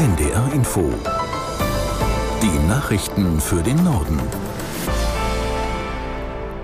NDR Info. Die Nachrichten für den Norden.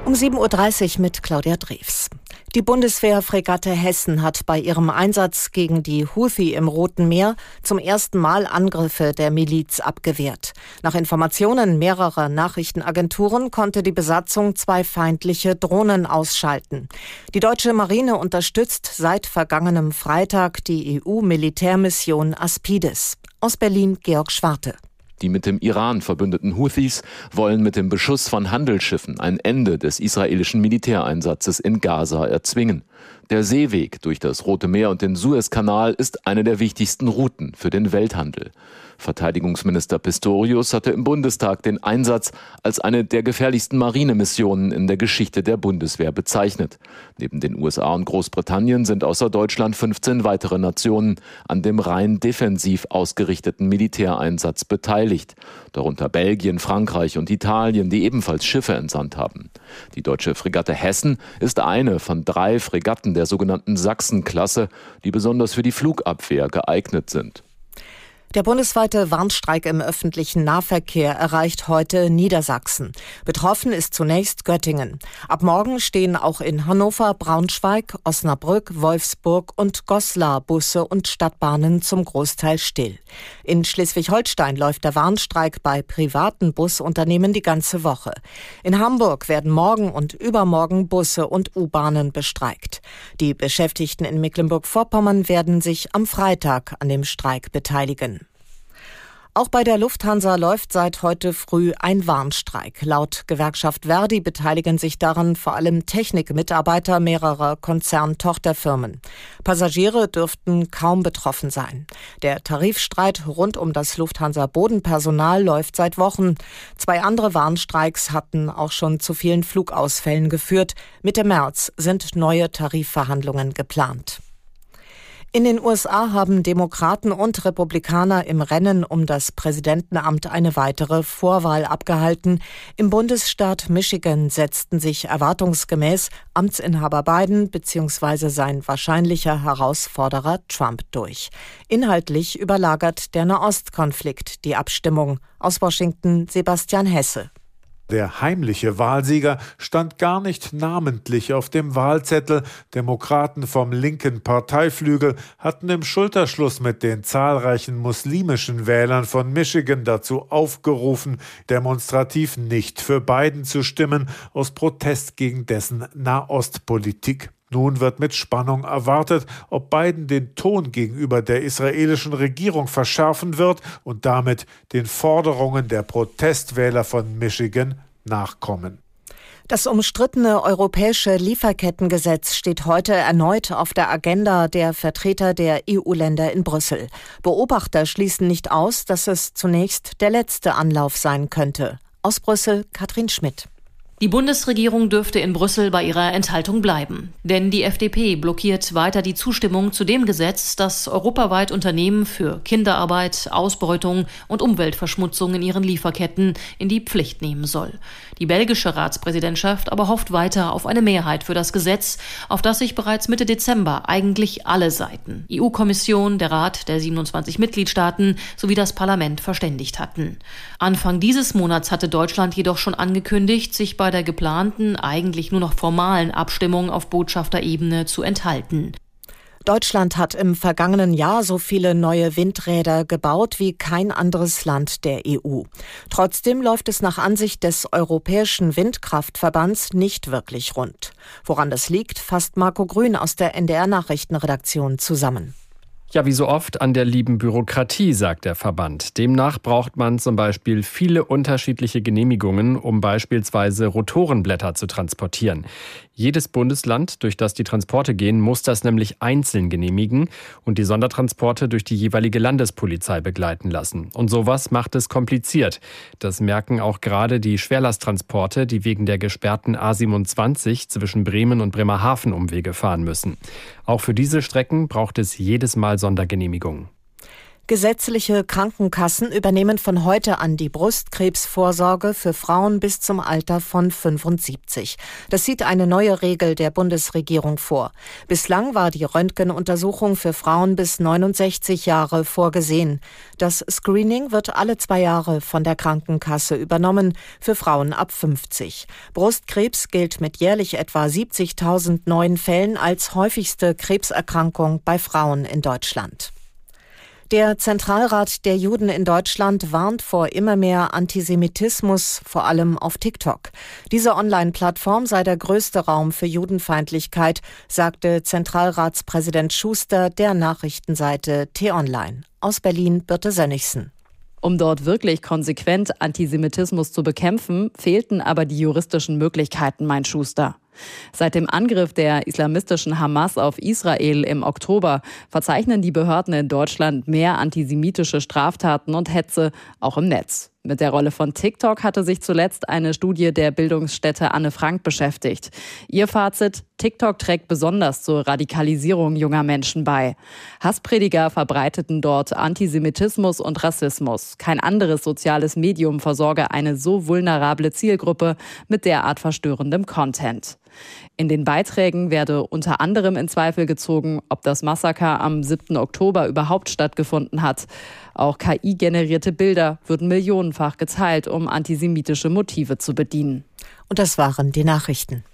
Um 7.30 Uhr mit Claudia Drews. Die Bundeswehr-Fregatte Hessen hat bei ihrem Einsatz gegen die Houthi im Roten Meer zum ersten Mal Angriffe der Miliz abgewehrt. Nach Informationen mehrerer Nachrichtenagenturen konnte die Besatzung zwei feindliche Drohnen ausschalten. Die deutsche Marine unterstützt seit vergangenem Freitag die EU-Militärmission Aspides. Aus Berlin Georg Schwarte. Die mit dem Iran verbündeten Houthis wollen mit dem Beschuss von Handelsschiffen ein Ende des israelischen Militäreinsatzes in Gaza erzwingen. Der Seeweg durch das Rote Meer und den Suezkanal ist eine der wichtigsten Routen für den Welthandel. Verteidigungsminister Pistorius hatte im Bundestag den Einsatz als eine der gefährlichsten Marinemissionen in der Geschichte der Bundeswehr bezeichnet. Neben den USA und Großbritannien sind außer Deutschland 15 weitere Nationen an dem rein defensiv ausgerichteten Militäreinsatz beteiligt, darunter Belgien, Frankreich und Italien, die ebenfalls Schiffe entsandt haben. Die deutsche Fregatte Hessen ist eine von drei Fregatten der sogenannten Sachsen-Klasse, die besonders für die Flugabwehr geeignet sind. Der bundesweite Warnstreik im öffentlichen Nahverkehr erreicht heute Niedersachsen. Betroffen ist zunächst Göttingen. Ab morgen stehen auch in Hannover, Braunschweig, Osnabrück, Wolfsburg und Goslar Busse und Stadtbahnen zum Großteil still. In Schleswig-Holstein läuft der Warnstreik bei privaten Busunternehmen die ganze Woche. In Hamburg werden morgen und übermorgen Busse und U-Bahnen bestreikt. Die Beschäftigten in Mecklenburg-Vorpommern werden sich am Freitag an dem Streik beteiligen. Auch bei der Lufthansa läuft seit heute früh ein Warnstreik. Laut Gewerkschaft Verdi beteiligen sich daran vor allem Technikmitarbeiter mehrerer Konzerntochterfirmen. Passagiere dürften kaum betroffen sein. Der Tarifstreit rund um das Lufthansa Bodenpersonal läuft seit Wochen. Zwei andere Warnstreiks hatten auch schon zu vielen Flugausfällen geführt. Mitte März sind neue Tarifverhandlungen geplant. In den USA haben Demokraten und Republikaner im Rennen um das Präsidentenamt eine weitere Vorwahl abgehalten. Im Bundesstaat Michigan setzten sich erwartungsgemäß Amtsinhaber Biden bzw. sein wahrscheinlicher Herausforderer Trump durch. Inhaltlich überlagert der Nahostkonflikt die Abstimmung. Aus Washington Sebastian Hesse. Der heimliche Wahlsieger stand gar nicht namentlich auf dem Wahlzettel. Demokraten vom linken Parteiflügel hatten im Schulterschluss mit den zahlreichen muslimischen Wählern von Michigan dazu aufgerufen, demonstrativ nicht für Biden zu stimmen, aus Protest gegen dessen Nahostpolitik. Nun wird mit Spannung erwartet, ob Biden den Ton gegenüber der israelischen Regierung verschärfen wird und damit den Forderungen der Protestwähler von Michigan nachkommen. Das umstrittene europäische Lieferkettengesetz steht heute erneut auf der Agenda der Vertreter der EU-Länder in Brüssel. Beobachter schließen nicht aus, dass es zunächst der letzte Anlauf sein könnte. Aus Brüssel Katrin Schmidt. Die Bundesregierung dürfte in Brüssel bei ihrer Enthaltung bleiben. Denn die FDP blockiert weiter die Zustimmung zu dem Gesetz, das europaweit Unternehmen für Kinderarbeit, Ausbeutung und Umweltverschmutzung in ihren Lieferketten in die Pflicht nehmen soll. Die belgische Ratspräsidentschaft aber hofft weiter auf eine Mehrheit für das Gesetz, auf das sich bereits Mitte Dezember eigentlich alle Seiten, EU-Kommission, der Rat der 27 Mitgliedstaaten sowie das Parlament verständigt hatten. Anfang dieses Monats hatte Deutschland jedoch schon angekündigt, sich bei bei der geplanten, eigentlich nur noch formalen Abstimmung auf Botschafterebene zu enthalten. Deutschland hat im vergangenen Jahr so viele neue Windräder gebaut wie kein anderes Land der EU. Trotzdem läuft es nach Ansicht des Europäischen Windkraftverbands nicht wirklich rund. Woran das liegt, fasst Marco Grün aus der NDR Nachrichtenredaktion zusammen. Ja, wie so oft an der lieben Bürokratie, sagt der Verband. Demnach braucht man zum Beispiel viele unterschiedliche Genehmigungen, um beispielsweise Rotorenblätter zu transportieren. Jedes Bundesland, durch das die Transporte gehen, muss das nämlich einzeln genehmigen und die Sondertransporte durch die jeweilige Landespolizei begleiten lassen. Und sowas macht es kompliziert. Das merken auch gerade die Schwerlasttransporte, die wegen der gesperrten A27 zwischen Bremen und Bremerhaven Umwege fahren müssen. Auch für diese Strecken braucht es jedes Mal Sondergenehmigungen. Gesetzliche Krankenkassen übernehmen von heute an die Brustkrebsvorsorge für Frauen bis zum Alter von 75. Das sieht eine neue Regel der Bundesregierung vor. Bislang war die Röntgenuntersuchung für Frauen bis 69 Jahre vorgesehen. Das Screening wird alle zwei Jahre von der Krankenkasse übernommen, für Frauen ab 50. Brustkrebs gilt mit jährlich etwa 70.000 neuen Fällen als häufigste Krebserkrankung bei Frauen in Deutschland. Der Zentralrat der Juden in Deutschland warnt vor immer mehr Antisemitismus, vor allem auf TikTok. Diese Online-Plattform sei der größte Raum für Judenfeindlichkeit, sagte Zentralratspräsident Schuster der Nachrichtenseite T-Online. Aus Berlin Birte Sönnigsen. Um dort wirklich konsequent Antisemitismus zu bekämpfen, fehlten aber die juristischen Möglichkeiten, mein Schuster. Seit dem Angriff der islamistischen Hamas auf Israel im Oktober verzeichnen die Behörden in Deutschland mehr antisemitische Straftaten und Hetze, auch im Netz. Mit der Rolle von TikTok hatte sich zuletzt eine Studie der Bildungsstätte Anne Frank beschäftigt. Ihr Fazit, TikTok trägt besonders zur Radikalisierung junger Menschen bei. Hassprediger verbreiteten dort Antisemitismus und Rassismus. Kein anderes soziales Medium versorge eine so vulnerable Zielgruppe mit derart verstörendem Content. In den Beiträgen werde unter anderem in Zweifel gezogen, ob das Massaker am 7. Oktober überhaupt stattgefunden hat. Auch KI-generierte Bilder würden millionenfach geteilt, um antisemitische Motive zu bedienen. Und das waren die Nachrichten.